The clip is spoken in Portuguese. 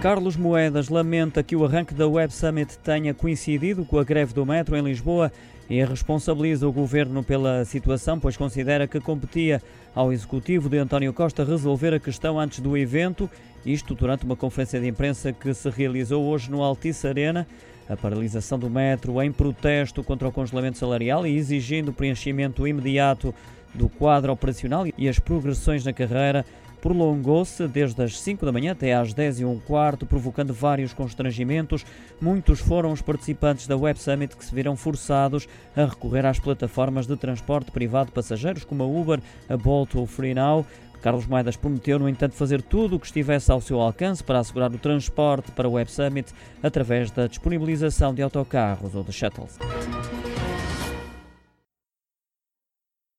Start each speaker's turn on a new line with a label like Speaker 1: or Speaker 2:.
Speaker 1: Carlos Moedas lamenta que o arranque da Web Summit tenha coincidido com a greve do metro em Lisboa e responsabiliza o governo pela situação, pois considera que competia ao executivo de António Costa resolver a questão antes do evento, isto durante uma conferência de imprensa que se realizou hoje no Altice Arena. A paralisação do metro em protesto contra o congelamento salarial e exigindo preenchimento imediato do quadro operacional e as progressões na carreira prolongou-se desde as 5 da manhã até às 10 e um quarto, provocando vários constrangimentos. Muitos foram os participantes da Web Summit que se viram forçados a recorrer às plataformas de transporte privado de passageiros como a Uber, a Bolt ou FreeNow. Carlos Moedas prometeu, no entanto, fazer tudo o que estivesse ao seu alcance para assegurar o transporte para o Web Summit através da disponibilização de autocarros ou de shuttles.